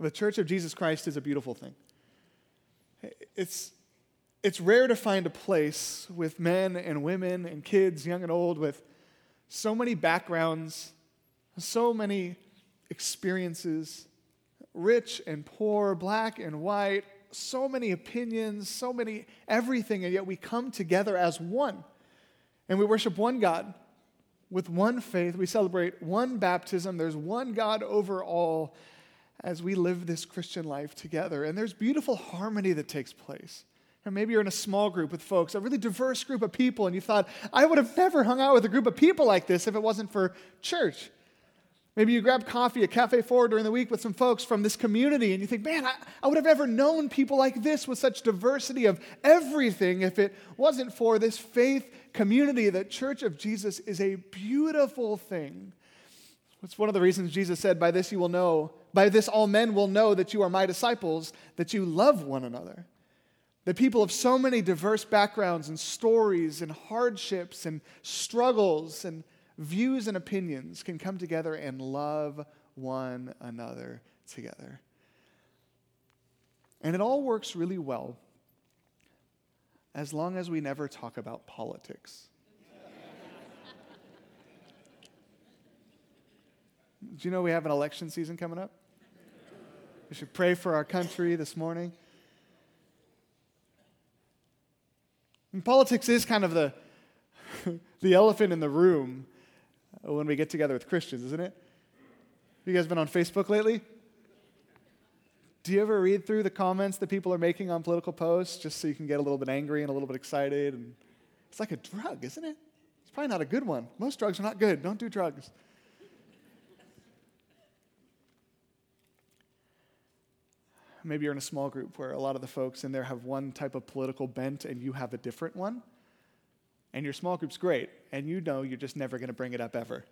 The church of Jesus Christ is a beautiful thing. It's, it's rare to find a place with men and women and kids, young and old, with so many backgrounds, so many experiences, rich and poor, black and white, so many opinions, so many everything, and yet we come together as one. And we worship one God with one faith. We celebrate one baptism. There's one God over all as we live this Christian life together. And there's beautiful harmony that takes place. And maybe you're in a small group with folks, a really diverse group of people, and you thought, I would have never hung out with a group of people like this if it wasn't for church. Maybe you grab coffee at Cafe Four during the week with some folks from this community, and you think, man, I, I would have never known people like this with such diversity of everything if it wasn't for this faith community. That Church of Jesus is a beautiful thing. It's one of the reasons Jesus said, By this you will know, by this all men will know that you are my disciples, that you love one another. The people of so many diverse backgrounds and stories and hardships and struggles and views and opinions can come together and love one another together. And it all works really well as long as we never talk about politics. Do you know we have an election season coming up? We should pray for our country this morning. And politics is kind of the, the elephant in the room when we get together with Christians, isn't it? You guys been on Facebook lately? Do you ever read through the comments that people are making on political posts just so you can get a little bit angry and a little bit excited? And it's like a drug, isn't it? It's probably not a good one. Most drugs are not good. Don't do drugs. Maybe you're in a small group where a lot of the folks in there have one type of political bent and you have a different one and your small group's great, and you know you're just never going to bring it up ever.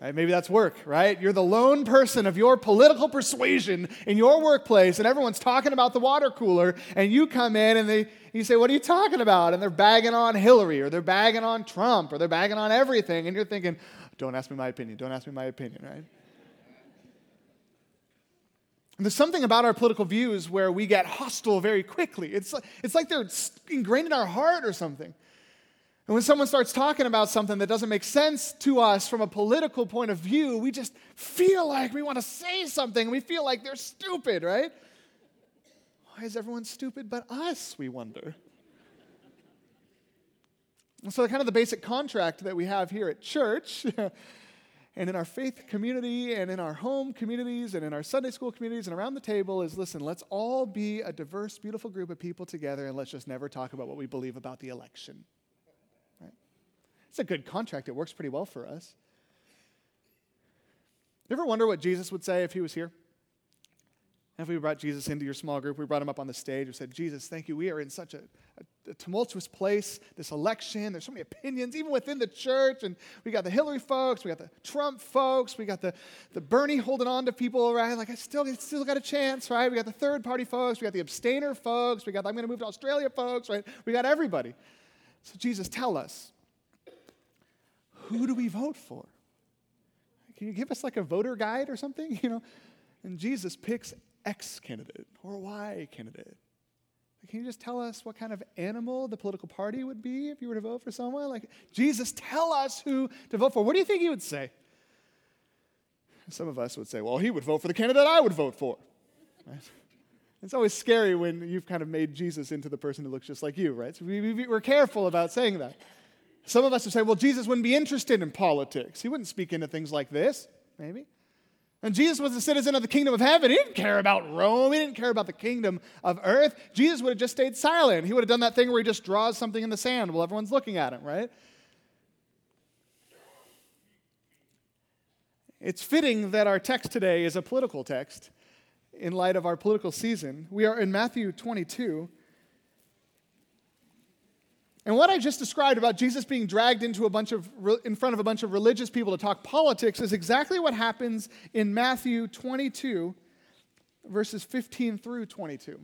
Right? Maybe that's work, right? You're the lone person of your political persuasion in your workplace, and everyone's talking about the water cooler, and you come in and they, you say, What are you talking about? And they're bagging on Hillary, or they're bagging on Trump, or they're bagging on everything, and you're thinking, Don't ask me my opinion, don't ask me my opinion, right? And there's something about our political views where we get hostile very quickly. It's, it's like they're ingrained in our heart or something. And when someone starts talking about something that doesn't make sense to us from a political point of view, we just feel like we want to say something. We feel like they're stupid, right? Why is everyone stupid but us, we wonder? And so, kind of the basic contract that we have here at church and in our faith community and in our home communities and in our Sunday school communities and around the table is listen, let's all be a diverse, beautiful group of people together and let's just never talk about what we believe about the election. Right? It's a good contract. It works pretty well for us. You ever wonder what Jesus would say if he was here? If we brought Jesus into your small group, we brought him up on the stage, we said, Jesus, thank you. We are in such a, a, a, tumultuous place, this election. There's so many opinions, even within the church. And we got the Hillary folks, we got the Trump folks, we got the, the Bernie holding on to people, right? Like, I still, still got a chance, right? We got the third party folks, we got the abstainer folks, we got the I'm going to move to Australia folks, right? We got everybody. So, Jesus, tell us, who do we vote for? Can you give us like a voter guide or something? You know, and Jesus picks X candidate or Y candidate. Can you just tell us what kind of animal the political party would be if you were to vote for someone? Like, Jesus, tell us who to vote for. What do you think he would say? Some of us would say, well, he would vote for the candidate I would vote for. Right? It's always scary when you've kind of made Jesus into the person who looks just like you, right? So we, we're careful about saying that. Some of us would say, well, Jesus wouldn't be interested in politics. He wouldn't speak into things like this, maybe. And Jesus was a citizen of the kingdom of heaven. He didn't care about Rome. He didn't care about the kingdom of earth. Jesus would have just stayed silent. He would have done that thing where he just draws something in the sand while everyone's looking at him, right? It's fitting that our text today is a political text in light of our political season. We are in Matthew 22. And what I just described about Jesus being dragged into a bunch of in front of a bunch of religious people to talk politics is exactly what happens in Matthew 22 verses 15 through 22.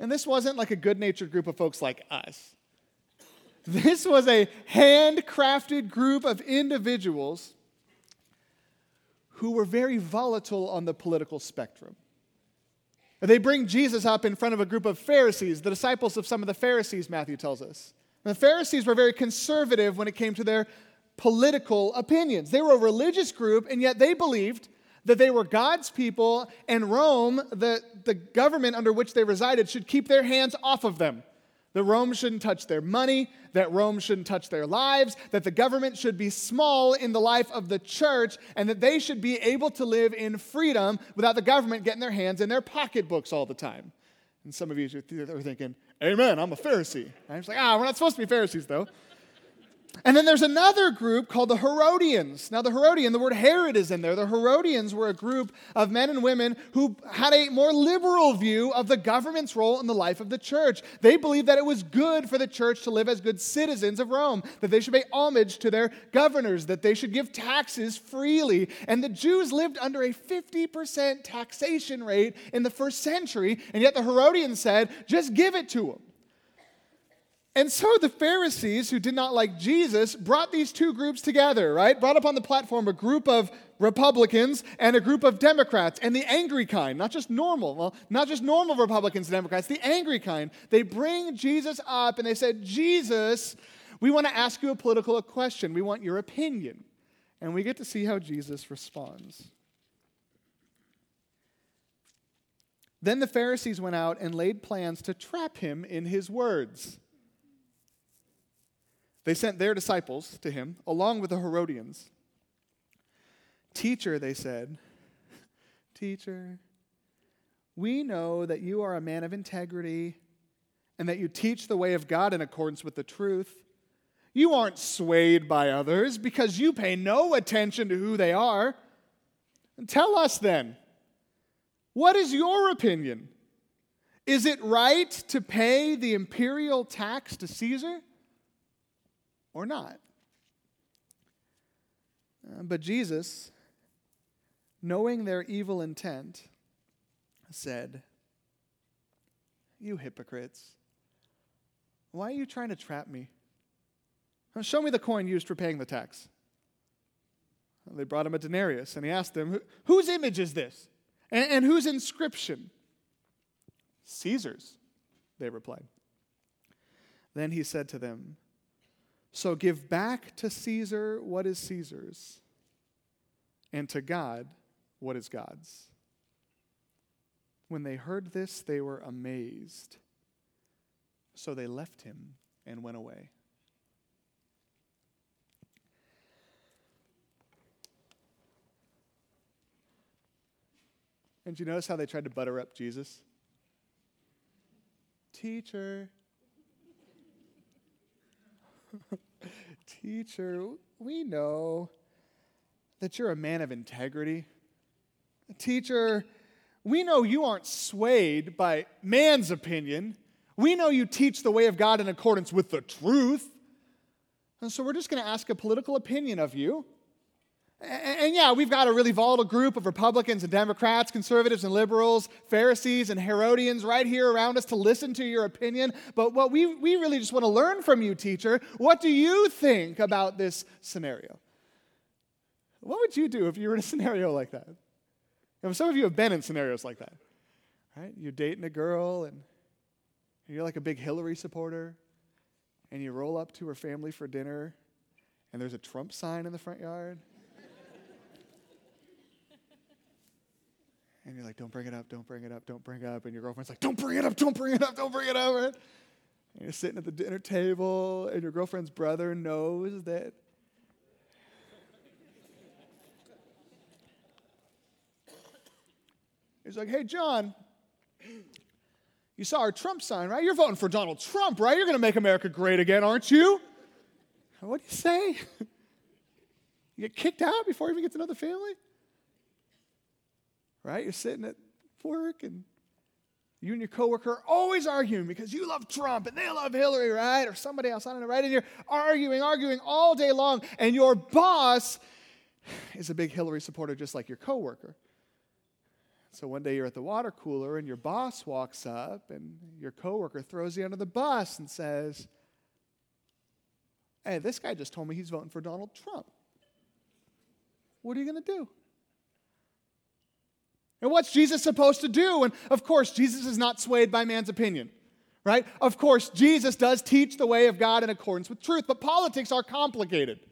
And this wasn't like a good-natured group of folks like us. This was a handcrafted group of individuals who were very volatile on the political spectrum. They bring Jesus up in front of a group of Pharisees, the disciples of some of the Pharisees, Matthew tells us. And the Pharisees were very conservative when it came to their political opinions. They were a religious group, and yet they believed that they were God's people, and Rome, the, the government under which they resided, should keep their hands off of them. That Rome shouldn't touch their money, that Rome shouldn't touch their lives, that the government should be small in the life of the church, and that they should be able to live in freedom without the government getting their hands in their pocketbooks all the time. And some of you are thinking, Amen, I'm a Pharisee. I'm just like, ah, we're not supposed to be Pharisees, though. And then there's another group called the Herodians. Now, the Herodian, the word Herod is in there. The Herodians were a group of men and women who had a more liberal view of the government's role in the life of the church. They believed that it was good for the church to live as good citizens of Rome, that they should pay homage to their governors, that they should give taxes freely. And the Jews lived under a 50% taxation rate in the first century, and yet the Herodians said, just give it to them. And so the Pharisees, who did not like Jesus, brought these two groups together, right? Brought up on the platform a group of Republicans and a group of Democrats, and the angry kind, not just normal, well, not just normal Republicans and Democrats, the angry kind. They bring Jesus up and they said, Jesus, we want to ask you a political question. We want your opinion. And we get to see how Jesus responds. Then the Pharisees went out and laid plans to trap him in his words. They sent their disciples to him, along with the Herodians. Teacher, they said, Teacher, we know that you are a man of integrity and that you teach the way of God in accordance with the truth. You aren't swayed by others because you pay no attention to who they are. Tell us then, what is your opinion? Is it right to pay the imperial tax to Caesar? Or not. Uh, but Jesus, knowing their evil intent, said, You hypocrites, why are you trying to trap me? Show me the coin used for paying the tax. They brought him a denarius, and he asked them, Whose image is this? And, and whose inscription? Caesar's, they replied. Then he said to them, so give back to Caesar what is Caesar's, and to God what is God's. When they heard this, they were amazed. So they left him and went away. And you notice how they tried to butter up Jesus? Teacher, Teacher, we know that you're a man of integrity. Teacher, we know you aren't swayed by man's opinion. We know you teach the way of God in accordance with the truth. And so we're just going to ask a political opinion of you. And yeah, we've got a really volatile group of Republicans and Democrats, conservatives and liberals, Pharisees and Herodians right here around us to listen to your opinion. But what we, we really just want to learn from you, teacher, what do you think about this scenario? What would you do if you were in a scenario like that? You some of you have been in scenarios like that, right? You're dating a girl and you're like a big Hillary supporter, and you roll up to her family for dinner, and there's a Trump sign in the front yard. And you're like, don't bring it up, don't bring it up, don't bring it up. And your girlfriend's like, don't bring it up, don't bring it up, don't bring it up. Right? And you're sitting at the dinner table, and your girlfriend's brother knows that. He's like, hey, John, you saw our Trump sign, right? You're voting for Donald Trump, right? You're going to make America great again, aren't you? What do you say? You get kicked out before you even get to know the family? Right? You're sitting at work and you and your coworker are always arguing because you love Trump and they love Hillary, right? Or somebody else, I don't know, right? And you're arguing, arguing all day long, and your boss is a big Hillary supporter just like your coworker. So one day you're at the water cooler and your boss walks up and your coworker throws you under the bus and says, Hey, this guy just told me he's voting for Donald Trump. What are you going to do? And what's Jesus supposed to do? And of course, Jesus is not swayed by man's opinion, right? Of course, Jesus does teach the way of God in accordance with truth, but politics are complicated.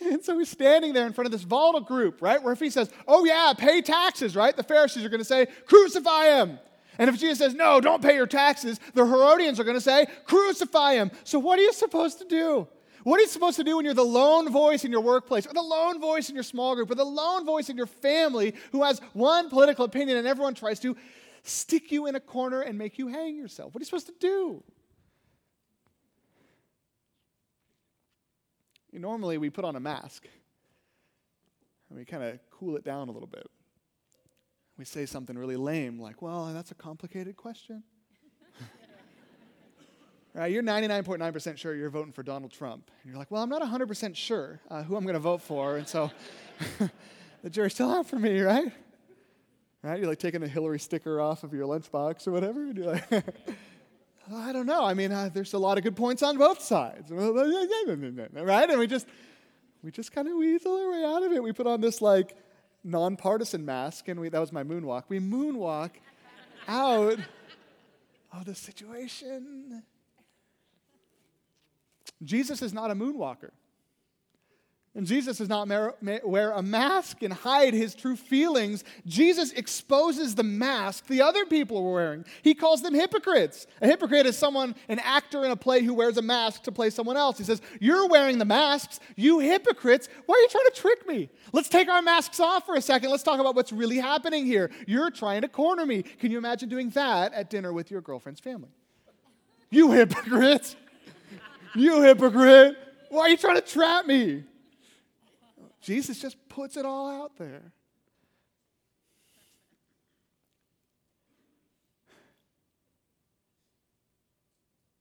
And so he's standing there in front of this volatile group, right? Where if he says, Oh, yeah, pay taxes, right? The Pharisees are going to say, Crucify him. And if Jesus says, No, don't pay your taxes, the Herodians are going to say, Crucify him. So what are you supposed to do? What are you supposed to do when you're the lone voice in your workplace, or the lone voice in your small group, or the lone voice in your family who has one political opinion and everyone tries to stick you in a corner and make you hang yourself? What are you supposed to do? Normally, we put on a mask and we kind of cool it down a little bit. We say something really lame, like, well, that's a complicated question. Right? You're 99.9% sure you're voting for Donald Trump. And you're like, well, I'm not 100% sure uh, who I'm going to vote for. And so the jury's still out for me, right? Right? You're like taking the Hillary sticker off of your lunchbox or whatever. And you're like, I don't know. I mean, uh, there's a lot of good points on both sides, right? And we just we just kind of weasel our way out of it. We put on this like nonpartisan mask, and we, that was my moonwalk. We moonwalk out of the situation. Jesus is not a moonwalker. And Jesus does not wear a mask and hide his true feelings. Jesus exposes the mask the other people were wearing. He calls them hypocrites. A hypocrite is someone, an actor in a play who wears a mask to play someone else. He says, You're wearing the masks, you hypocrites. Why are you trying to trick me? Let's take our masks off for a second. Let's talk about what's really happening here. You're trying to corner me. Can you imagine doing that at dinner with your girlfriend's family? You hypocrite. You hypocrite. Why are you trying to trap me? Jesus just puts it all out there.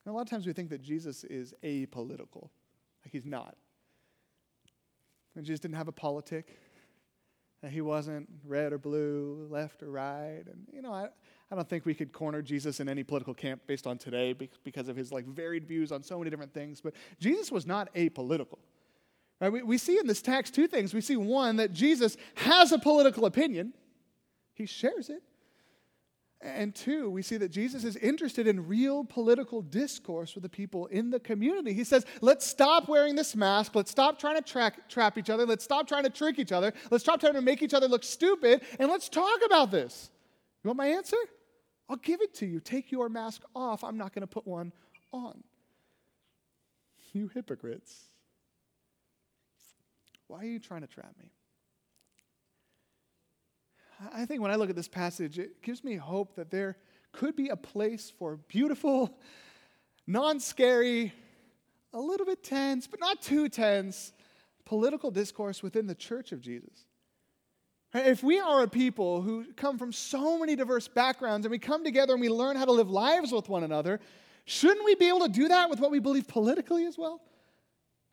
And a lot of times we think that Jesus is apolitical, like he's not. And Jesus didn't have a politic, that he wasn't red or blue, left or right. And, you know, I, I don't think we could corner Jesus in any political camp based on today because of his like varied views on so many different things. But Jesus was not apolitical. Right? We, we see in this text two things. We see one, that Jesus has a political opinion, he shares it. And two, we see that Jesus is interested in real political discourse with the people in the community. He says, let's stop wearing this mask. Let's stop trying to trap each other. Let's stop trying to trick each other. Let's stop trying to make each other look stupid. And let's talk about this. You want my answer? I'll give it to you. Take your mask off. I'm not going to put one on. You hypocrites. Why are you trying to trap me? I think when I look at this passage, it gives me hope that there could be a place for beautiful, non scary, a little bit tense, but not too tense, political discourse within the church of Jesus. If we are a people who come from so many diverse backgrounds and we come together and we learn how to live lives with one another, shouldn't we be able to do that with what we believe politically as well?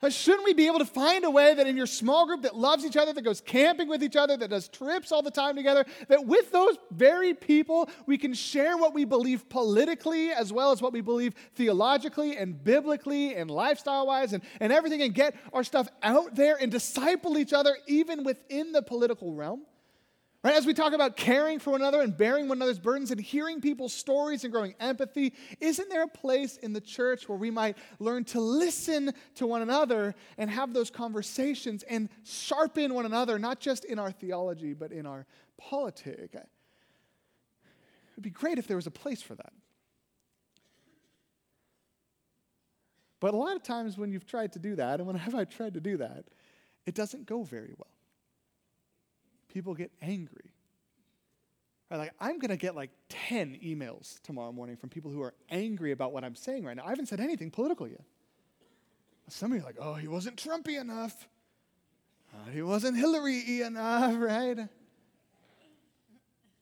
Uh, shouldn't we be able to find a way that in your small group that loves each other, that goes camping with each other, that does trips all the time together, that with those very people, we can share what we believe politically as well as what we believe theologically and biblically and lifestyle wise and, and everything and get our stuff out there and disciple each other even within the political realm? Right? As we talk about caring for one another and bearing one another's burdens and hearing people's stories and growing empathy, isn't there a place in the church where we might learn to listen to one another and have those conversations and sharpen one another, not just in our theology, but in our politic? It'd be great if there was a place for that. But a lot of times when you've tried to do that, and when have I tried to do that, it doesn't go very well people get angry. Right, like, I'm going to get like 10 emails tomorrow morning from people who are angry about what I'm saying right now. I haven't said anything political yet. Some of you are like, oh, he wasn't Trumpy enough. Uh, he wasn't Hillary enough, right?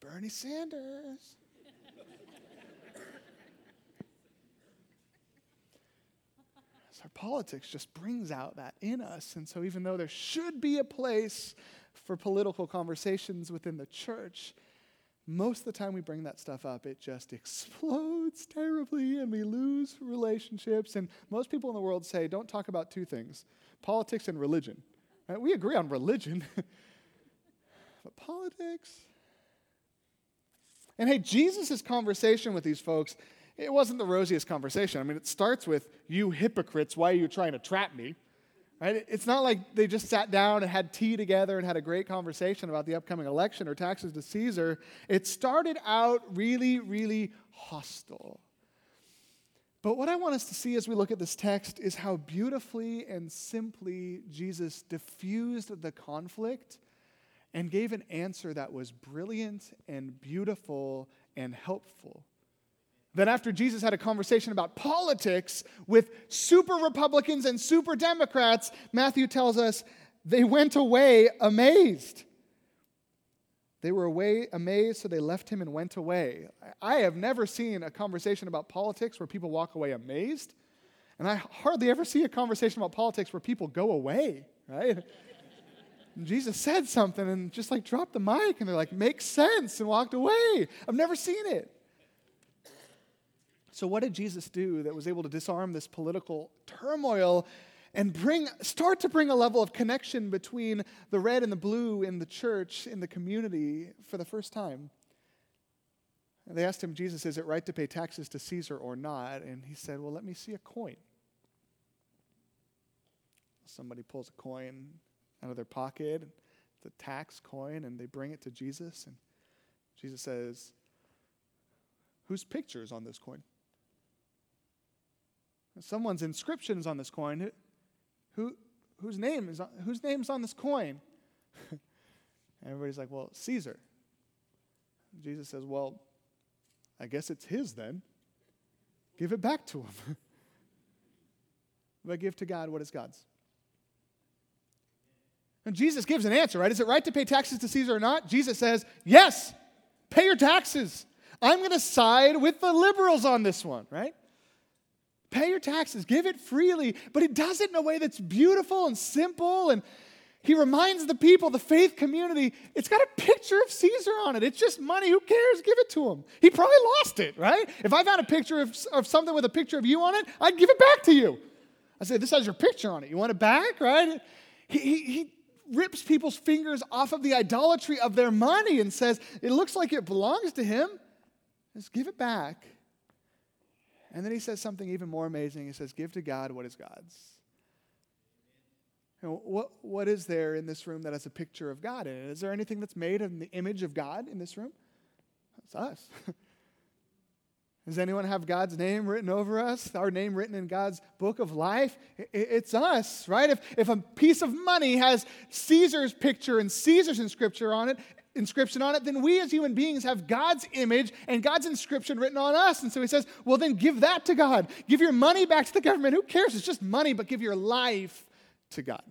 Bernie Sanders. our politics just brings out that in us. And so, even though there should be a place for political conversations within the church, most of the time we bring that stuff up, it just explodes terribly and we lose relationships. And most people in the world say, don't talk about two things politics and religion. Right? We agree on religion, but politics, And hey, Jesus' conversation with these folks, it wasn't the rosiest conversation. I mean, it starts with, You hypocrites, why are you trying to trap me? Right? It's not like they just sat down and had tea together and had a great conversation about the upcoming election or taxes to Caesar. It started out really, really hostile. But what I want us to see as we look at this text is how beautifully and simply Jesus diffused the conflict and gave an answer that was brilliant and beautiful and helpful. Then, after Jesus had a conversation about politics with super Republicans and super Democrats, Matthew tells us they went away amazed. They were away amazed, so they left him and went away. I have never seen a conversation about politics where people walk away amazed. And I hardly ever see a conversation about politics where people go away, right? Jesus said something and just like dropped the mic and they're like, makes sense and walked away. I've never seen it. So, what did Jesus do that was able to disarm this political turmoil and bring, start to bring a level of connection between the red and the blue in the church, in the community for the first time? And they asked him, Jesus, is it right to pay taxes to Caesar or not? And he said, Well, let me see a coin. Somebody pulls a coin out of their pocket, the tax coin, and they bring it to Jesus. And Jesus says, Whose picture is on this coin? Someone's inscription is on this coin. Who, whose name is on, whose name's on this coin? Everybody's like, well, Caesar. Jesus says, well, I guess it's his then. Give it back to him. but give to God what is God's. And Jesus gives an answer, right? Is it right to pay taxes to Caesar or not? Jesus says, yes, pay your taxes. I'm going to side with the liberals on this one, right? Pay your taxes, give it freely, but he does it in a way that's beautiful and simple. And he reminds the people, the faith community, it's got a picture of Caesar on it. It's just money. Who cares? Give it to him. He probably lost it, right? If I found a picture of, of something with a picture of you on it, I'd give it back to you. I say, This has your picture on it. You want it back, right? He, he, he rips people's fingers off of the idolatry of their money and says, It looks like it belongs to him. Just give it back. And then he says something even more amazing. He says, Give to God what is God's. You know, what, what is there in this room that has a picture of God in it? Is there anything that's made in the image of God in this room? It's us. Does anyone have God's name written over us? Our name written in God's book of life? It's us, right? If, if a piece of money has Caesar's picture and Caesar's inscription on it, inscription on it, then we as human beings have God's image and God's inscription written on us. And so he says, well, then give that to God. Give your money back to the government. Who cares? It's just money, but give your life to God.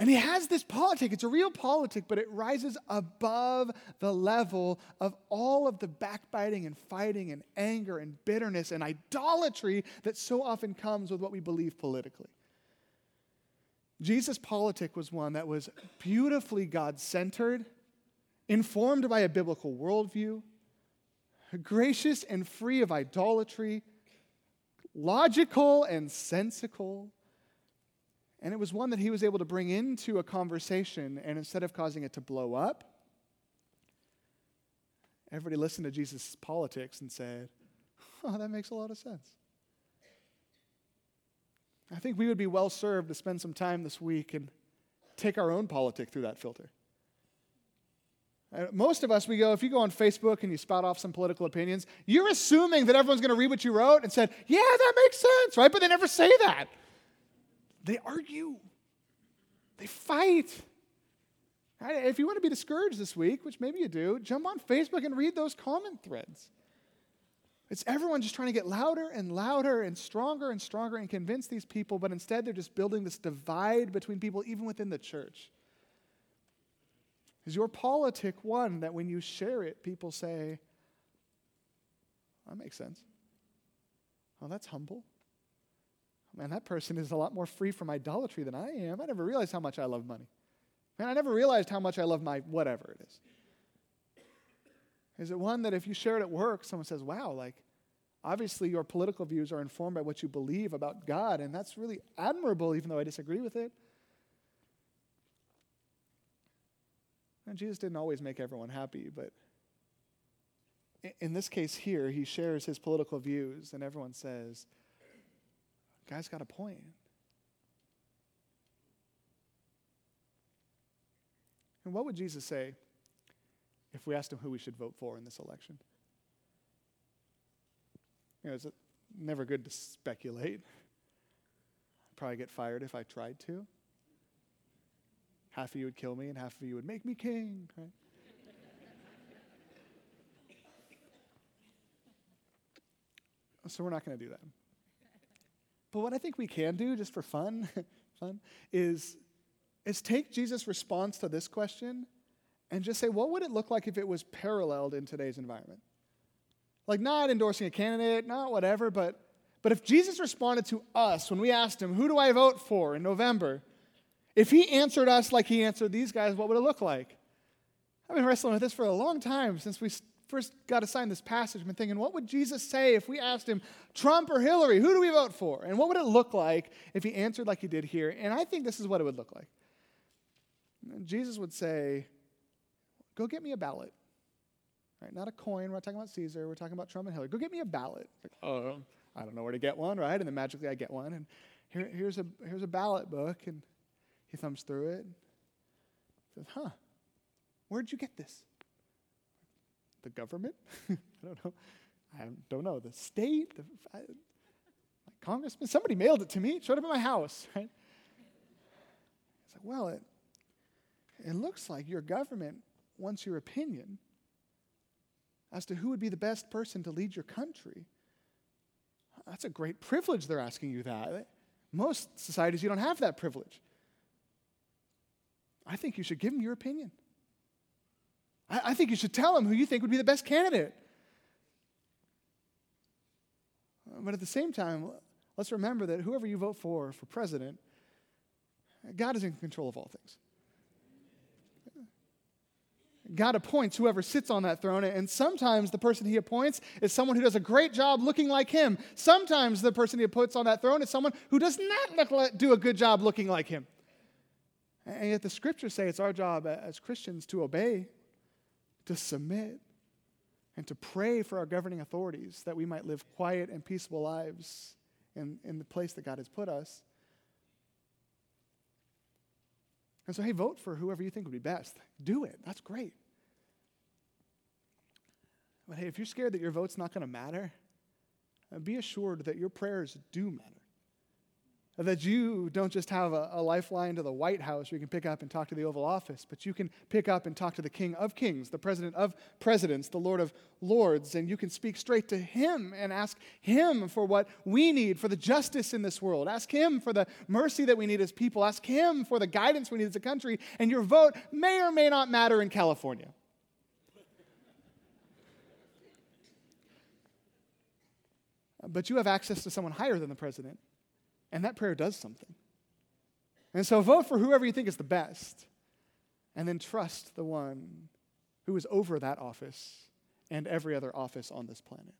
And he has this politic. It's a real politic, but it rises above the level of all of the backbiting and fighting and anger and bitterness and idolatry that so often comes with what we believe politically. Jesus' politic was one that was beautifully God centered, informed by a biblical worldview, gracious and free of idolatry, logical and sensical. And it was one that he was able to bring into a conversation, and instead of causing it to blow up, everybody listened to Jesus' politics and said, Oh, that makes a lot of sense. I think we would be well served to spend some time this week and take our own politic through that filter. Most of us, we go, if you go on Facebook and you spout off some political opinions, you're assuming that everyone's going to read what you wrote and said, yeah, that makes sense, right? But they never say that. They argue, they fight. If you want to be discouraged this week, which maybe you do, jump on Facebook and read those comment threads. It's everyone just trying to get louder and louder and stronger and stronger and convince these people, but instead they're just building this divide between people, even within the church. Is your politic one that when you share it, people say, that makes sense? Oh, that's humble. Man, that person is a lot more free from idolatry than I am. I never realized how much I love money. Man, I never realized how much I love my whatever it is. Is it one that if you share it at work, someone says, wow, like, obviously your political views are informed by what you believe about God, and that's really admirable, even though I disagree with it? And Jesus didn't always make everyone happy, but in this case here, he shares his political views, and everyone says, Guy's got a point. And what would Jesus say if we asked him who we should vote for in this election? You know, it's never good to speculate. I'd probably get fired if I tried to. Half of you would kill me, and half of you would make me king, right? so we're not going to do that. But what I think we can do, just for fun, fun, is, is take Jesus' response to this question and just say, what would it look like if it was paralleled in today's environment? Like, not endorsing a candidate, not whatever, but, but if Jesus responded to us when we asked him, Who do I vote for in November? If he answered us like he answered these guys, what would it look like? I've been wrestling with this for a long time since we first got assigned this passage. I've been thinking, what would Jesus say if we asked him, Trump or Hillary, who do we vote for? And what would it look like if he answered like he did here? And I think this is what it would look like. Jesus would say, Go get me a ballot. Right? Not a coin. We're not talking about Caesar. We're talking about Trump and Hillary. Go get me a ballot. Like, oh, I don't know where to get one, right? And then magically I get one. And here, here's, a, here's a ballot book. And he thumbs through it. Says, huh, where'd you get this? The government? I don't know. I don't know. The state? The, I, congressman? Somebody mailed it to me. It showed up at my house, right? It's like, well, it, it looks like your government wants your opinion as to who would be the best person to lead your country. That's a great privilege they're asking you that. Most societies, you don't have that privilege. I think you should give them your opinion. I, I think you should tell them who you think would be the best candidate. But at the same time, let's remember that whoever you vote for for president, God is in control of all things. God appoints whoever sits on that throne, and sometimes the person he appoints is someone who does a great job looking like him. Sometimes the person he puts on that throne is someone who does not like, do a good job looking like him. And yet the scriptures say it's our job as Christians to obey, to submit, and to pray for our governing authorities that we might live quiet and peaceful lives in, in the place that God has put us. And so, hey, vote for whoever you think would be best. Do it. That's great. But hey, if you're scared that your vote's not going to matter, uh, be assured that your prayers do matter. That you don't just have a, a, lifeline to the White House where you can pick up and talk to the Oval Office, but you can pick up and talk to the King of Kings, the President of Presidents, the Lord of Lords, and you can speak straight to Him and ask Him for what we need for the justice in this world. Ask Him for the mercy that we need as people. Ask Him for the guidance we need as a country, and your vote may or may not matter in California. But you have access to someone higher than the president and that prayer does something. And so vote for whoever you think is the best. And then trust the one who is over that office and every other office on this planet.